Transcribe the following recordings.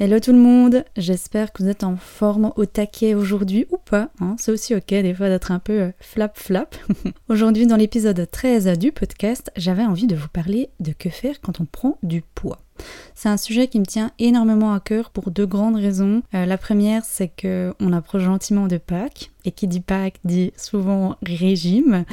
Hello tout le monde, j'espère que vous êtes en forme au taquet aujourd'hui ou pas, hein. c'est aussi ok des fois d'être un peu euh, flap flap. aujourd'hui dans l'épisode 13 du podcast, j'avais envie de vous parler de que faire quand on prend du poids. C'est un sujet qui me tient énormément à cœur pour deux grandes raisons. Euh, la première, c'est que on approche gentiment de Pâques, et qui dit Pâques dit souvent régime.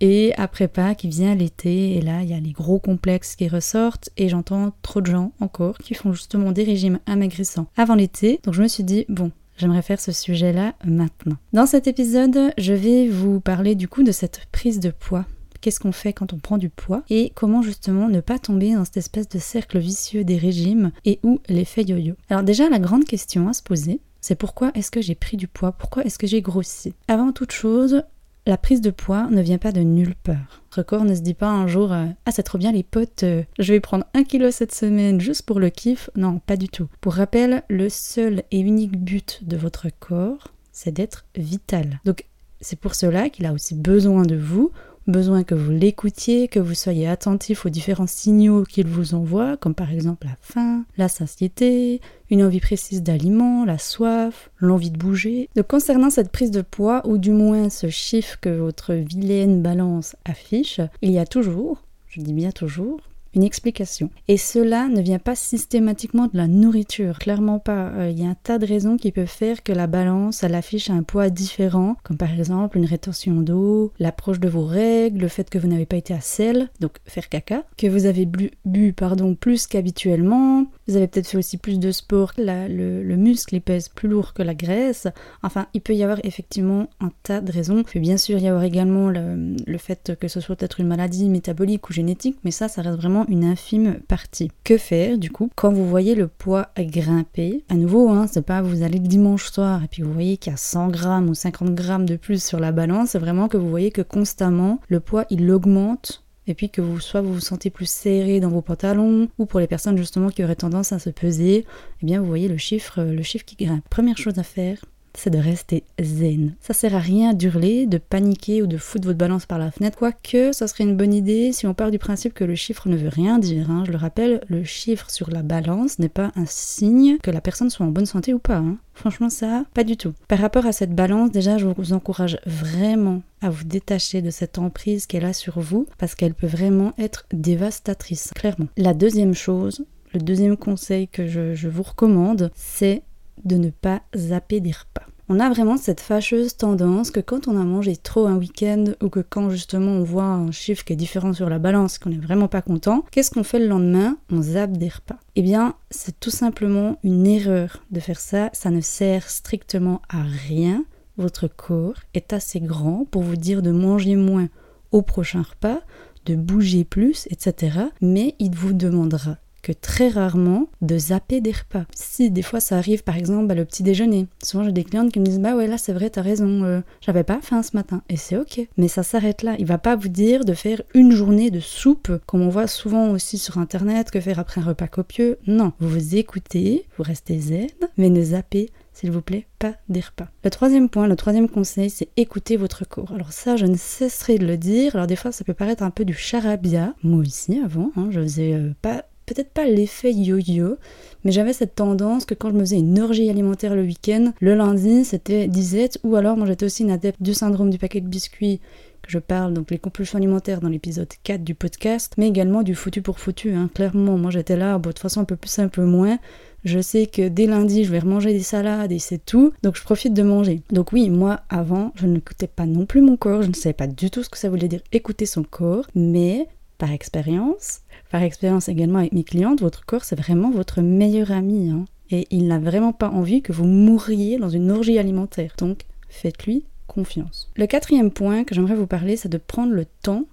Et après Pâques, vient l'été, et là, il y a les gros complexes qui ressortent, et j'entends trop de gens encore qui font justement des régimes amaigrissants avant l'été. Donc je me suis dit, bon, J'aimerais faire ce sujet-là maintenant. Dans cet épisode, je vais vous parler du coup de cette prise de poids qu'est-ce qu'on fait quand on prend du poids et comment justement ne pas tomber dans cette espèce de cercle vicieux des régimes et ou l'effet yo-yo. Alors déjà la grande question à se poser, c'est pourquoi est-ce que j'ai pris du poids? Pourquoi est-ce que j'ai grossi? Avant toute chose, la prise de poids ne vient pas de nulle part. Record ne se dit pas un jour euh, Ah, c'est trop bien les potes, euh, je vais prendre un kilo cette semaine juste pour le kiff. Non, pas du tout. Pour rappel, le seul et unique but de votre corps, c'est d'être vital. Donc, c'est pour cela qu'il a aussi besoin de vous besoin que vous l'écoutiez, que vous soyez attentif aux différents signaux qu'il vous envoie, comme par exemple la faim, la satiété, une envie précise d'aliment, la soif, l'envie de bouger. Donc concernant cette prise de poids, ou du moins ce chiffre que votre vilaine balance affiche, il y a toujours, je dis bien toujours, une explication. Et cela ne vient pas systématiquement de la nourriture, clairement pas. Euh, il y a un tas de raisons qui peuvent faire que la balance, elle affiche un poids différent, comme par exemple une rétention d'eau, l'approche de vos règles, le fait que vous n'avez pas été à sel, donc faire caca, que vous avez bu, bu pardon, plus qu'habituellement, vous avez peut-être fait aussi plus de sport, le, muscle il pèse plus lourd que la graisse. Enfin, il peut y avoir effectivement un tas de raisons. Il peut bien sûr y avoir également le, fait que ce soit peut-être une maladie métabolique ou génétique, mais ça, ça reste vraiment une infime partie. Que faire du coup quand vous voyez le poids grimper? À nouveau, hein, c'est pas vous allez le dimanche soir et puis vous voyez qu'il y a 100 grammes ou 50 grammes de plus sur la balance, c'est vraiment que vous voyez que constamment le poids il augmente et puis que vous soit vous sentez plus serré dans vos pantalons ou pour les personnes justement qui auraient tendance à se peser, eh bien vous voyez le chiffre le chiffre qui grimpe. Première chose à faire, c'est de rester zen. Ça sert à rien d'hurler, de paniquer ou de foutre votre balance par la fenêtre, quoique ça serait une bonne idée si on part du principe que le chiffre ne veut rien dire. Hein. Je le rappelle, le chiffre sur la balance n'est pas un signe que la personne soit en bonne santé ou pas. Hein. Franchement, ça, pas du tout. Par rapport à cette balance, déjà, je vous encourage vraiment à vous détacher de cette emprise qu'elle a sur vous, parce qu'elle peut vraiment être dévastatrice, clairement. La deuxième chose, le deuxième conseil que je, je vous recommande, c'est de ne pas zapper des repas. On a vraiment cette fâcheuse tendance que quand on a mangé trop un week-end ou que quand justement on voit un chiffre qui est différent sur la balance, qu'on n'est vraiment pas content, qu'est-ce qu'on fait le lendemain? On zappe des repas. Eh bien, c'est tout simplement une erreur de faire ça, ça ne sert strictement à rien. Votre corps est assez grand pour vous dire de manger moins au prochain repas, de bouger plus, etc. Mais il vous demandera que très rarement de zapper des repas. Si des fois ça arrive par exemple à le petit déjeuner. Souvent j'ai des clientes qui me disent bah ouais là c'est vrai t'as raison, euh, j'avais pas faim ce matin et c'est ok. Mais ça s'arrête là. Il va pas vous dire de faire une journée de soupe comme on voit souvent aussi sur internet que faire après un repas copieux. Non, vous vous écoutez, vous restez zen, mais ne zappez s'il vous plaît, pas des repas. Le troisième point, le troisième conseil, c'est écouter votre corps. Alors ça, je ne cesserai de le dire. Alors des fois, ça peut paraître un peu du charabia. Moi aussi, avant, hein, je faisais euh, pas peut-être pas l'effet yo-yo, mais j'avais cette tendance que quand je me faisais une orgie alimentaire le week-end, le lundi c'était disette, ou alors moi j'étais aussi une adepte du syndrome du paquet de biscuits que je parle, donc les compulsions alimentaires dans l'épisode 4 du podcast, mais également du foutu pour foutu, hein. clairement, moi j'étais là, de toute façon un peu plus un peu moins, je sais que dès lundi je vais remanger des salades et c'est tout, donc je profite de manger. Donc oui, moi avant, je n'écoutais pas non plus mon corps, je ne savais pas du tout ce que ça voulait dire écouter son corps, mais par expérience, par expérience également avec mes clientes, votre corps c'est vraiment votre meilleur ami. Hein. et il n'a vraiment pas envie que vous mouriez dans une orgie alimentaire. Donc faites-lui confiance. Le quatrième point que j'aimerais vous parler, c'est de prendre le temps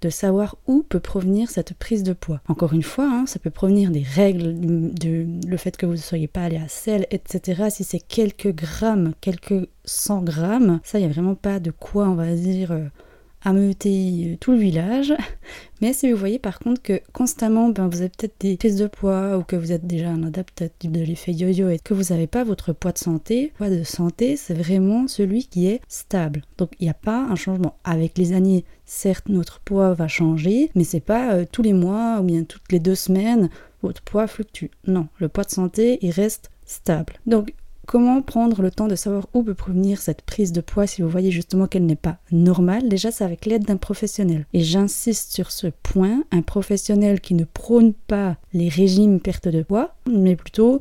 de savoir où peut provenir cette prise de poids. Encore une fois, hein, ça peut provenir des règles, de, le fait que vous ne soyez pas allé à sel, etc. Si c'est quelques grammes, quelques 100 grammes, ça, il n'y a vraiment pas de quoi, on va dire... Euh, ameuter tout le village. Mais si vous voyez par contre que constamment ben, vous avez peut-être des prises de poids ou que vous êtes déjà un adaptatif de l'effet yo-yo et que vous n'avez pas votre poids de santé, poids de santé c'est vraiment celui qui est stable. Donc il n'y a pas un changement. Avec les années, certes notre poids va changer, mais c'est pas euh, tous les mois ou bien toutes les deux semaines votre poids fluctue. Non, le poids de santé il reste stable. Donc Comment prendre le temps de savoir où peut provenir cette prise de poids si vous voyez justement qu'elle n'est pas normale Déjà, c'est avec l'aide d'un professionnel. Et j'insiste sur ce point, un professionnel qui ne prône pas les régimes perte de poids, mais plutôt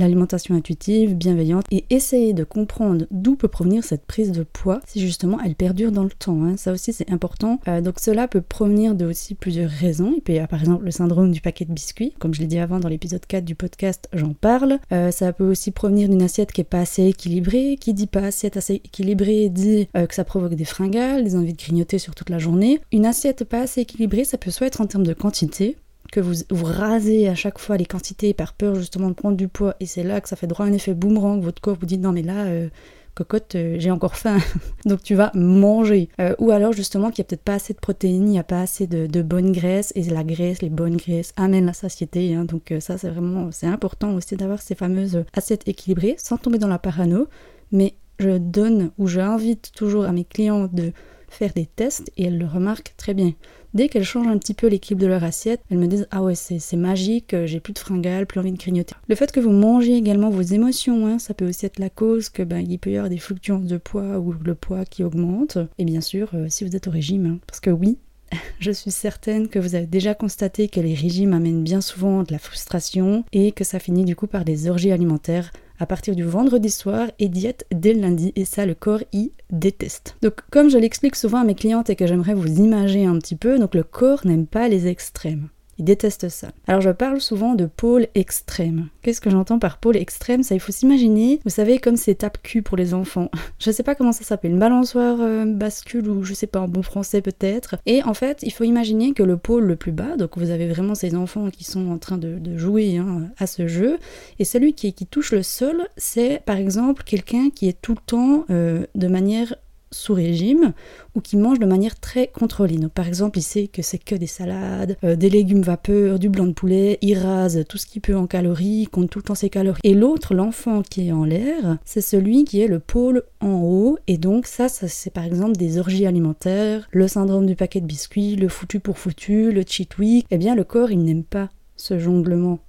l'alimentation intuitive, bienveillante, et essayer de comprendre d'où peut provenir cette prise de poids si justement elle perdure dans le temps. Hein. Ça aussi c'est important. Euh, donc cela peut provenir de aussi plusieurs raisons. Il peut y avoir par exemple le syndrome du paquet de biscuits, comme je l'ai dit avant dans l'épisode 4 du podcast, j'en parle. Euh, ça peut aussi provenir d'une assiette qui est pas assez équilibrée. Qui dit pas assiette assez équilibrée dit euh, que ça provoque des fringales, des envies de grignoter sur toute la journée. Une assiette pas assez équilibrée, ça peut soit être en termes de quantité, que vous, vous rasez à chaque fois les quantités par peur justement de prendre du poids. Et c'est là que ça fait droit à un effet boomerang, votre corps vous dit non mais là euh, cocotte euh, j'ai encore faim. Donc tu vas manger. Euh, ou alors justement qu'il n'y a peut-être pas assez de protéines, il n'y a pas assez de, de bonnes graisses. Et la graisse, les bonnes graisses amènent la satiété hein. donc ça c'est vraiment c'est important aussi d'avoir ces fameuses assiettes équilibrées sans tomber dans la parano. Mais je donne ou j'invite toujours à mes clients de faire des tests et elles le remarquent très bien. Dès qu'elles changent un petit peu l'équilibre de leur assiette, elles me disent Ah ouais, c'est magique, euh, j'ai plus de fringales, plus envie de grignoter. Le fait que vous mangez également vos émotions, hein, ça peut aussi être la cause que ben, il peut y avoir des fluctuations de poids ou le poids qui augmente. Et bien sûr, euh, si vous êtes au régime, hein, parce que oui, je suis certaine que vous avez déjà constaté que les régimes amènent bien souvent de la frustration et que ça finit du coup par des orgies alimentaires à partir du vendredi soir et diète dès le lundi et ça le corps y déteste. Donc comme je l'explique souvent à mes clientes et que j'aimerais vous imaginer un petit peu, donc le corps n'aime pas les extrêmes. Il déteste ça. Alors je parle souvent de pôle extrême. Qu'est-ce que j'entends par pôle extrême? Ça, il faut s'imaginer, vous savez, comme ces tapes cul pour les enfants. je sais pas comment ça s'appelle, une balançoire euh, bascule ou je sais pas en bon français peut-être. Et en fait, il faut imaginer que le pôle le plus bas, donc vous avez vraiment ces enfants qui sont en train de, jouer hein, à ce jeu, et celui qui, qui touche le sol, c'est par exemple quelqu'un qui est tout le temps euh, de manière sous régime ou qui mange de manière très contrôlée. par exemple, il sait que c'est que des salades, euh, des légumes vapeur, du blanc de poulet, il rase tout ce qu'il peut en calories, il compte tout le temps ses calories. Et l'autre, l'enfant qui est en l'air, c'est celui qui est le pôle en haut et donc ça, ça c'est par exemple des orgies alimentaires, le syndrome du paquet de biscuits, le foutu pour foutu, le cheat week. Eh bien, le corps, il n'aime pas ce jonglement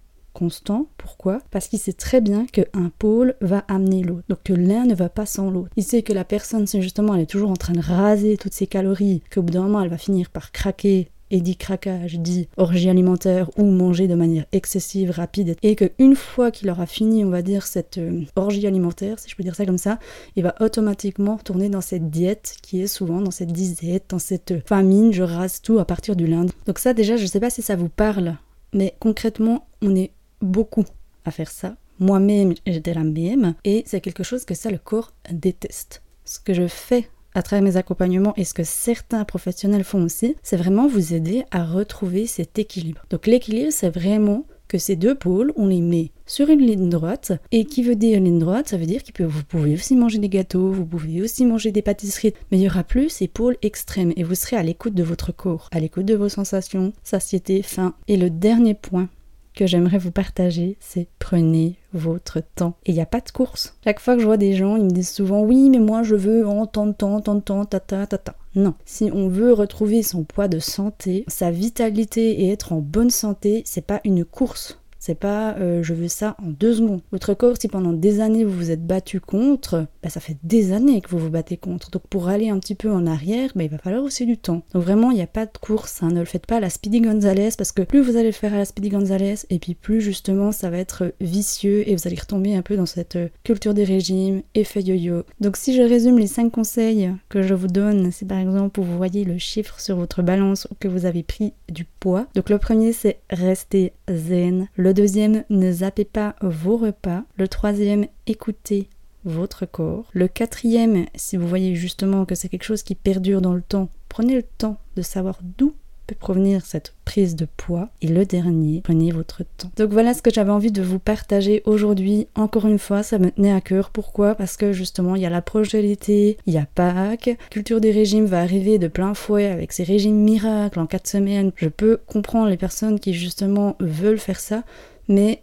constant. Pourquoi? Parce qu'il sait très bien qu'un pôle va amener l'autre. Donc que l'un ne va pas sans l'autre. Il sait que la personne, c'est justement, elle est toujours en train de raser toutes ses calories, qu'au bout d'un moment, elle va finir par craquer et dit craquage, dit orgie alimentaire ou manger de manière excessive, rapide, et qu'une fois qu'il aura fini, on va dire, cette euh, orgie alimentaire, si je peux dire ça comme ça, il va automatiquement retourner dans cette diète qui est souvent dans cette disette, dans cette famine, je rase tout à partir du lundi. Donc ça déjà, je sais pas si ça vous parle, mais concrètement, on est beaucoup à faire ça. Moi-même, j'étais la même, et c'est quelque chose que ça, le corps déteste. Ce que je fais à travers mes accompagnements et ce que certains professionnels font aussi, c'est vraiment vous aider à retrouver cet équilibre. Donc l'équilibre, c'est vraiment que ces deux pôles, on les met sur une ligne droite. Et qui veut dire ligne droite? Ça veut dire que vous pouvez aussi manger des gâteaux, vous pouvez aussi manger des pâtisseries, mais il y aura plus ces pôles extrêmes et vous serez à l'écoute de votre corps, à l'écoute de vos sensations, satiété, faim. Et le dernier point que j'aimerais vous partager, c'est prenez votre temps. Et il n'y a pas de course. Chaque fois que je vois des gens, ils me disent souvent oui, mais moi je veux en tant de temps, tant de temps, tata, tata. Non. Si on veut retrouver son poids de santé, sa vitalité et être en bonne santé, c'est pas une course. C'est pas euh, je veux ça en deux secondes. Votre corps, si pendant des années vous vous êtes battu contre, bah, ça fait des années que vous vous battez contre. Donc pour aller un petit peu en arrière, bah, il va falloir aussi du temps. Donc vraiment, il n'y a pas de course. Hein. Ne le faites pas à la Speedy Gonzalez parce que plus vous allez le faire à la Speedy Gonzalez, et puis plus justement ça va être vicieux et vous allez retomber un peu dans cette euh, culture des régimes, effet yo-yo. Donc si je résume les cinq conseils que je vous donne, c'est par exemple où vous voyez le chiffre sur votre balance ou que vous avez pris du Donc le premier c'est rester zen. Le deuxième, ne zappez pas vos repas. Le troisième, écoutez votre corps. Le quatrième, si vous voyez justement que c'est quelque chose qui perdure dans le temps, prenez le temps de savoir d'où provenir cette prise de poids. Et le dernier, prenez votre temps. Donc voilà ce que j'avais envie de vous partager aujourd'hui. Encore une fois, ça me tenait à cœur. Pourquoi? Parce que justement, il y a l'approche de l'été, il y a Pâques, culture des régimes va arriver de plein fouet avec ces régimes miracles en 4 semaines. Je peux comprendre les personnes qui justement veulent faire ça, mais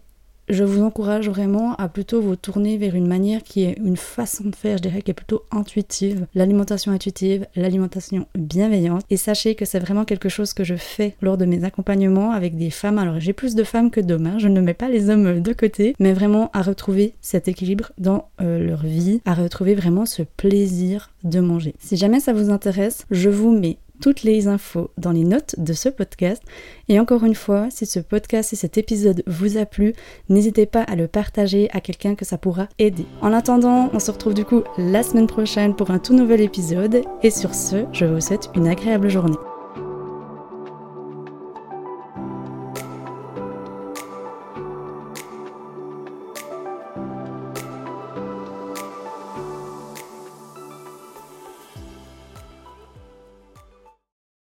je vous encourage vraiment à plutôt vous tourner vers une manière qui est une façon de faire, je dirais, qui est plutôt intuitive. L'alimentation intuitive, l'alimentation bienveillante. Et sachez que c'est vraiment quelque chose que je fais lors de mes accompagnements avec des femmes. Alors j'ai plus de femmes que d'hommes, hein. je ne mets pas les hommes de côté, mais vraiment à retrouver cet équilibre dans euh, leur vie, à retrouver vraiment ce plaisir de manger. Si jamais ça vous intéresse, je vous mets toutes les infos dans les notes de ce podcast. Et encore une fois, si ce podcast et cet épisode vous a plu, n'hésitez pas à le partager à quelqu'un que ça pourra aider. En attendant, on se retrouve du coup la semaine prochaine pour un tout nouvel épisode. Et sur ce, je vous souhaite une agréable journée.